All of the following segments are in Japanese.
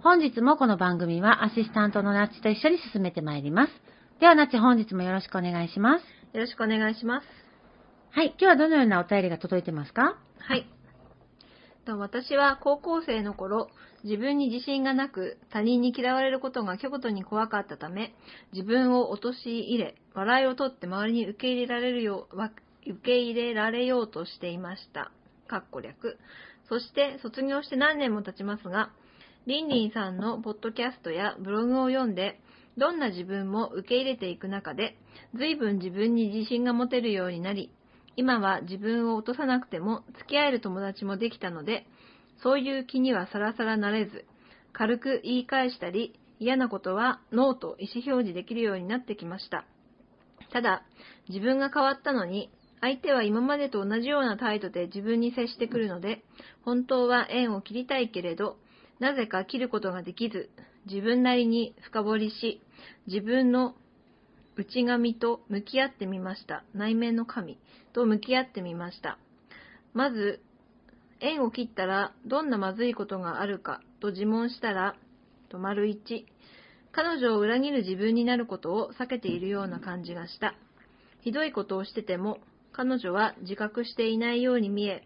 本日もこの番組はアシスタントのナッチと一緒に進めてまいります。ではナッチ本日もよろしくお願いします。よろしくお願いします。はい、今日はどのようなお便りが届いてますか？はい。私は高校生の頃、自分に自信がなく、他人に嫌われることが極度に怖かったため、自分を陥れ、笑いをとって周りに受け入れられるよう、受け入れられようとしていました。かっこ略。そして卒業して何年も経ちますが、リンリンさんのポッドキャストやブログを読んで、どんな自分も受け入れていく中で、随分自分に自信が持てるようになり、今は自分を落とさなくても付き合える友達もできたので、そういう気にはさらさらなれず、軽く言い返したり、嫌なことはノーと意思表示できるようになってきました。ただ、自分が変わったのに、相手は今までと同じような態度で自分に接してくるので、本当は縁を切りたいけれど、なぜか切ることができず、自分なりに深掘りし、自分の内髪と向き合ってみました。内面の神と向き合ってみました。まず、縁を切ったらどんなまずいことがあるかと自問したら、と丸1、彼女を裏切る自分になることを避けているような感じがした。ひどいことをしてても、彼女は自覚していないように見え、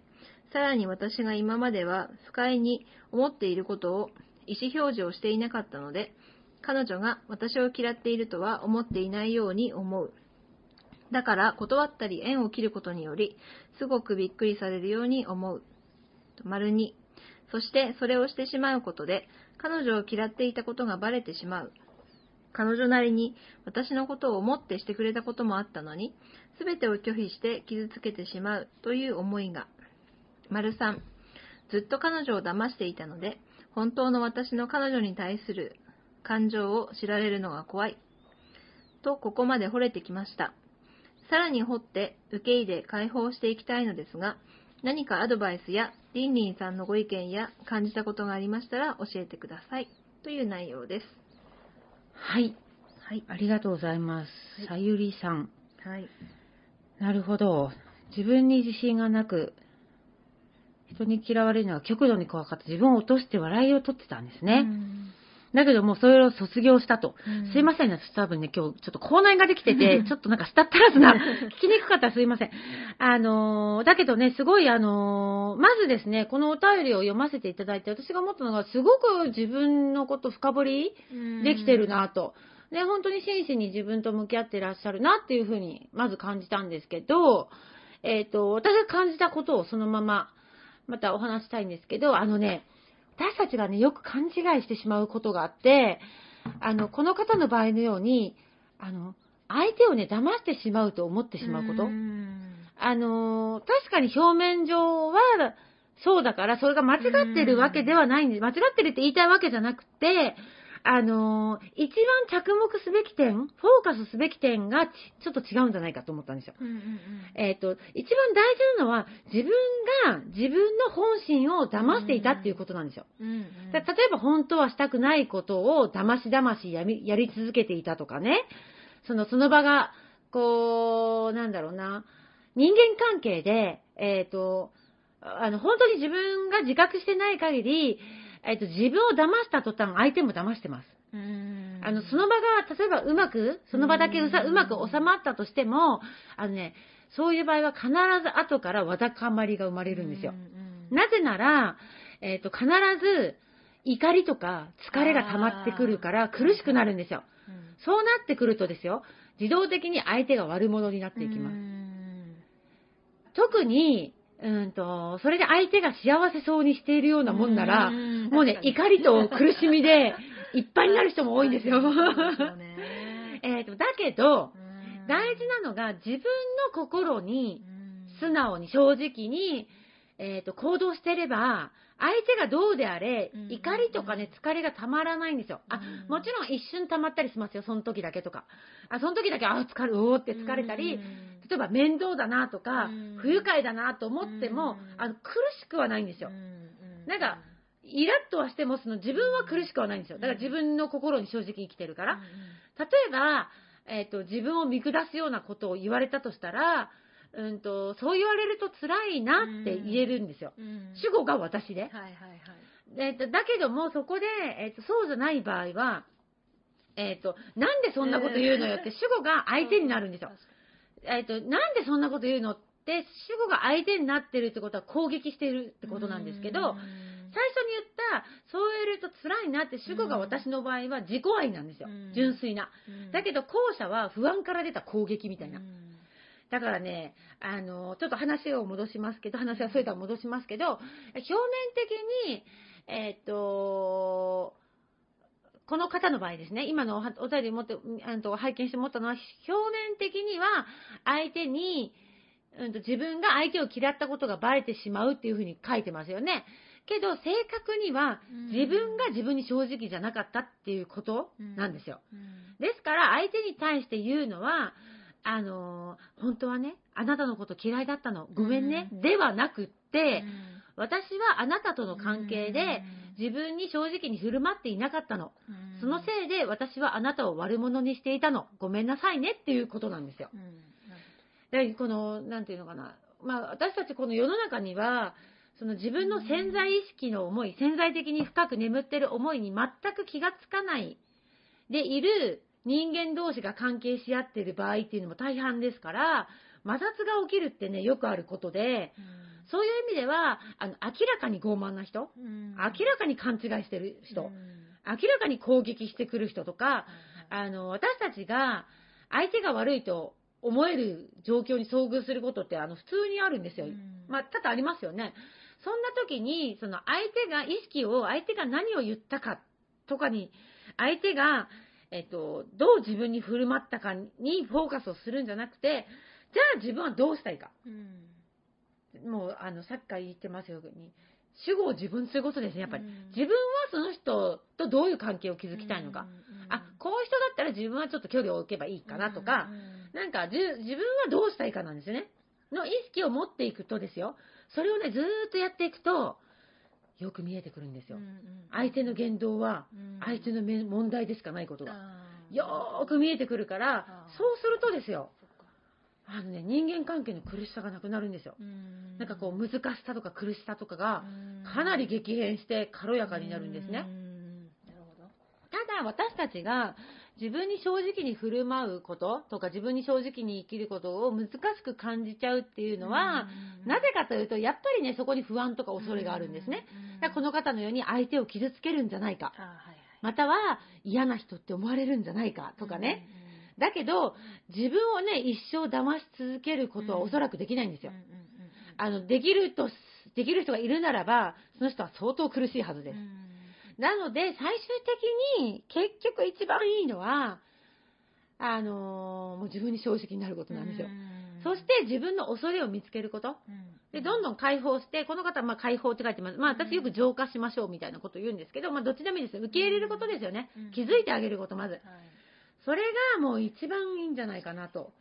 さらに私が今までは不快に思っていることを意思表示をしていなかったので、彼女が私を嫌っているとは思っていないように思う。だから断ったり縁を切ることにより、すごくびっくりされるように思う。丸2。そしてそれをしてしまうことで、彼女を嫌っていたことがバレてしまう。彼女なりに私のことを思ってしてくれたこともあったのに、すべてを拒否して傷つけてしまうという思いが丸3、ずっと彼女を騙していたので、本当の私の彼女に対する感情を知られるのが怖い。と、ここまで惚れてきました。さらに掘って受け入れ解放していきたいのですが、何かアドバイスやリンリンさんのご意見や感じたことがありましたら教えてください。という内容です。はい。はい。ありがとうございます。さゆりさん。はい。なるほど。自分に自信がなく、人に嫌われるのが極度に怖かった。自分を落として笑いを取ってたんですね。だけどもうそれを卒業したと。すいませんね、多分ね、今日ちょっと口内ができてて、ちょっとなんかスタッタラスな、聞きにくかったらすいません。あのー、だけどね、すごいあのー、まずですね、このお便りを読ませていただいて、私が思ったのが、すごく自分のこと深掘りできてるなと。ね、本当に真摯に自分と向き合ってらっしゃるなっていうふうに、まず感じたんですけど、えっ、ー、と、私が感じたことをそのまま、またお話したいんですけど、あのね、私たちがね、よく勘違いしてしまうことがあって、あの、この方の場合のように、あの、相手をね、騙してしまうと思ってしまうこと。あの、確かに表面上は、そうだから、それが間違ってるわけではないんです。間違ってるって言いたいわけじゃなくて、あのー一番着目すべき点、フォーカスすべき点がちちょっと違うんじゃないかと思ったんですよ。うんうんうんえっ、と、一番大事なのは、自分が自分の本心を騙していたっていうことなんですよ。うんうんだ例えば本当はしたくないことを騙し騙しやみやり続けていたとかね、そのその場が、こう、なんだろうな、人間関係で、えっ、と、あの、本当に自分が自覚してない限り、えっ、と、自分を騙した途端、相手も騙してます。うん。あの、その場が、例えばうまく、その場だけうさうまく収まったとしても、あのね、そういう場合は必ず後からわだかまりが生まれるんですよ。なぜなら、えっ、と、必ず怒りとか疲れが溜まってくるから苦しくなるんですよ。うん。そうなってくるとですよ、自動的に相手が悪者になっていきます。うん。特に、うんと、それで相手が幸せそうにしているようなもんなら、んもうね、怒りと苦しみで いっぱいになる人も多いんですよ。えっと、だけど、うん。大事なのが自分の心にうん。素直に正直に、えっと行動してれば、相手がどうであれうん、怒りとかね、疲れがたまらないんですよ。あうん、もちろん一瞬たまったりしますよ、その時だけとか。あ、その時だけ、あ、疲れ、おーって疲れたり、例えば面倒だなとかうん、不愉快だなと思ってもうん、あの、苦しくはないんですよ。なんかイラッとはしても、その自分は苦しくはないんですよ。だから自分の心に正直生きてるから。例えば、えっ、と、自分を見下すようなことを言われたとしたら、うんと、そう言われると辛いなって言えるんですよ。主語が私で。はいはいはいえっ、と、だけども、そこで、えっ、と、そうじゃない場合は、えっ、と、なんでそんなこと言うのよって主語が相手になるんですよ。えっ、と、なんでそんなこと言うのって、主語が相手になってるってことは攻撃しているってことなんですけど、最初に言った、そう言えると辛いなって主語が私の場合は自己愛なんですようん。純粋な。だけどど後者は不安から出た攻撃みたいな。だからね、あの、ちょっと話を戻しますけど、話はそれとは戻しますけど、表面的に、えっ、と、この方の場合ですね、今のお便り持って、あの拝見して思ったのは、表面的には相手に、うんと、自分が相手を嫌ったことがバレてしまうっていうふうに書いてますよね。けど、正確には自分が自分に正直じゃなかったっていうことなんですよ。ですから、相手に対して言うのは、あのー本当はね、あなたのこと嫌いだったの、ごめんね、うではなくって、私はあなたとの関係で、自分に正直に振る舞っていなかったの。そのせいで私はあなたを悪者にしていたの。ごめんなさいね。っていうことなんですよ。で、この、なんていうのかな。まあ、私たちこの世の中には、その自分の潜在意識の思い、潜在的に深く眠ってる思いに全く気がつかないでいる人間同士が関係し合っている場合っていうのも大半ですから、摩擦が起きるってね、よくあることで、そういう意味では、あの、明らかに傲慢な人、明らかに勘違いしてる人、明らかに攻撃してくる人とか、あの、私たちが相手が悪いと思える状況に遭遇することって、あの、普通にあるんですよ。まあ、多々ありますよね。そんな時に、その相手が、意識を、相手が何を言ったかとかに、相手が、えっと、どう自分に振る舞ったかにフォーカスをするんじゃなくて、じゃあ自分はどうしたいか。もう、あの、さっきから言ってますように、主語を自分にすることですね、やっぱり。自分はその人とどういう関係を築きたいのか。あ、こういう人だったら自分はちょっと距離を置けばいいかなとか、なんか自分はどうしたいかなんですよね。の意識を持っていくとですよ。それをね、ずーっとやっていくと、よく見えてくるんですよ。相手の言動は、相手のめ問題でしかないことが。よーく見えてくるからそうするとですよ、あのね、人間関係の苦しさがなくなるんですよ。なんかこう、難しさとか苦しさとかが、かなり激変して軽やかになるんですね。なるほど。ただ私たちが自分に正直に振る舞うこととか自分に正直に生きることを難しく感じちゃうっていうのは、なぜかというとやっぱりねそこに不安とか恐れがあるんですね。だからこの方のように相手を傷つけるんじゃないか。または嫌な人って思われるんじゃないかとかね。だけど自分をね一生騙し続けることはおそらくできないんですよ。あのできるとできる人がいるならばその人は相当苦しいはずです。なので、最終的に、結局一番いいのは、あのーもう自分に正直になることなんですよ。そして自分の恐れを見つけること。で、どんどん解放して、この方はまあ解放って書いてます。まあ私よく浄化しましょうみたいなことを言うんですけど、まあどっちでもいいですよ。受け入れることですよね。気づいてあげること、まず。それがもう一番いいんじゃないかなと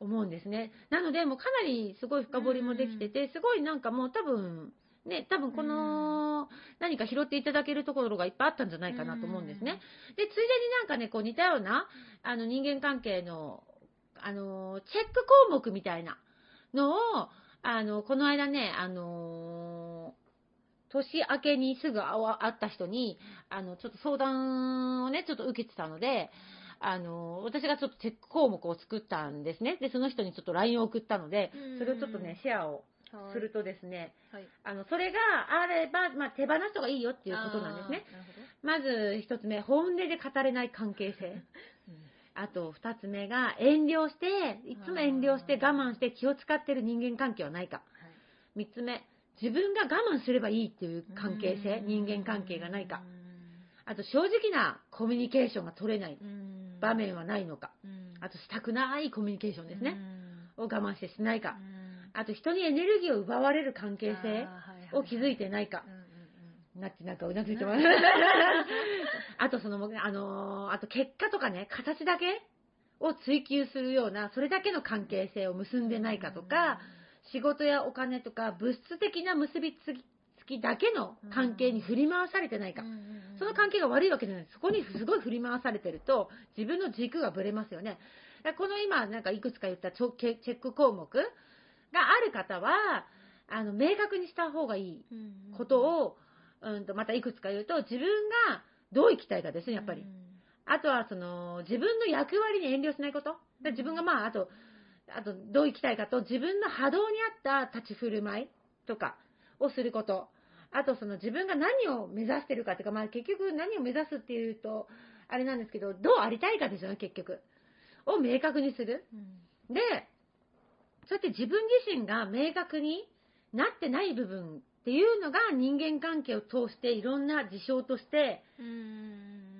思うんですね。なので、もうかなりすごい深掘りもできてて、すごいなんかもう多分、ね、多分この、何か拾っていただけるところがいっぱいあったんじゃないかなと思うんですね。で、ついでになんかね、こう似たような、あの人間関係の、あの、チェック項目みたいなのを、あの、この間ね、あの年明けにすぐ会った人に、あの、ちょっと相談をね、ちょっと受けてたので、あの、私がちょっとチェック項目を作ったんですね。で、その人にちょっと LINE を送ったので、それをちょっとね、シェアをするとですね、はい、あの、それがあれば、まあ、手放すとがいいよっていうことなんですね。まず一つ目、本音で語れない関係性。うん、あと二つ目が、遠慮して、いつも遠慮して我慢して気を使ってる人間関係はないか。三、つ目、自分が我慢すればいいっていう関係性、人間関係がないか。あと正直なコミュニケーションが取れない場面はないのか。あとしたくないコミュニケーションですね。を我慢してしないか。あと人にエネルギーを奪われる関係性を築いてないか。なってなんかうなずいてます。あとその、あのー、あと結果とかね、形だけを追求するような、それだけの関係性を結んでないかとか、仕事やお金とか物質的な結びつきだけの関係に振り回されてないか。その関係が悪いわけじゃない。そこにすごい振り回されてると、自分の軸がぶれますよね。この今、なんかいくつか言ったチェック項目がある方は、あの、明確にした方がいいことを、うんと、またいくつか言うと、自分がどう生きたいかですね、やっぱり。あとは、その、自分の役割に遠慮しないこと。自分がまあ、あと、あと、どう生きたいかと、自分の波動に合った立ち振る舞いとかをすること。あとその自分が何を目指してるかっていうか、まあ結局何を目指すっていうと、あれなんですけど、どうありたいかですよね、結局。を明確にする。うん、で、そうやって自分自身が明確になってない部分っていうのが人間関係を通していろんな事象として、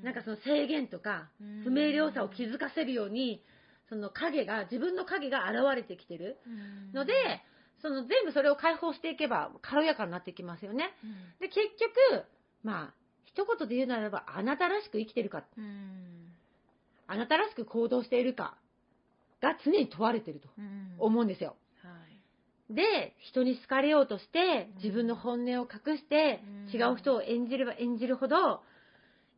なんかその制限とか不明瞭さを気づかせるように、その影が、自分の影が現れてきてる。ので、その全部それを解放していけば軽やかになってきますよね。うん、で、結局、まあ、一言で言うならば、あなたらしく生きてるか、うん、あなたらしく行動しているかが常に問われてると思うんですよ。うんはい、で、人に好かれようとして、自分の本音を隠して、違う人を演じれば演じるほど、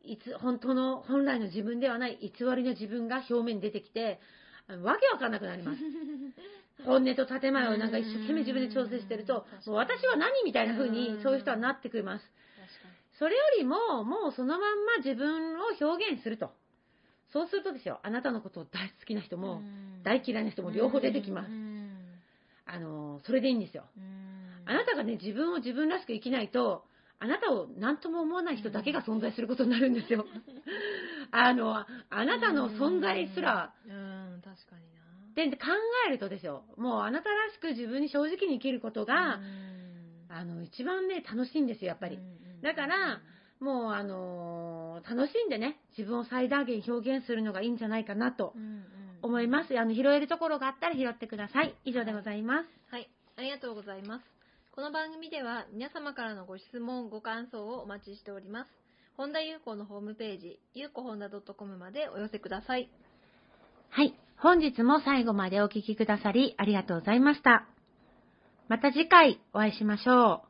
いつ、本当の、本来の自分ではない偽りの自分が表面に出てきて、わけわかんなくなります。本音と建前をなんか一生懸命自分で調整してると、もう私は何みたいな風にそういう人はなってくれます。それよりも、もうそのまんま自分を表現すると。そうするとですよ、あなたのことを大好きな人も、大嫌いな人も両方出てきます。あの、それでいいんですよ。あなたがね、自分を自分らしく生きないと、あなたを何とも思わない人だけが存在することになるんですよ。あの、あなたの存在すら、うん、確かにで考えるとですよ、もうあなたらしく自分に正直に生きることが、あの、一番ね、楽しいんですよ、やっぱり。だから、もう、あのー、楽しんでね、自分を最大限表現するのがいいんじゃないかなと思います。あの、拾えるところがあったら拾ってください。以上でございます。はい、ありがとうございます。この番組では皆様からのご質問、ご感想をお待ちしております。本田裕子のホームページ、ゆうこほんだ .com までお寄せください。はい。本日も最後までお聴きくださりありがとうございました。また次回お会いしましょう。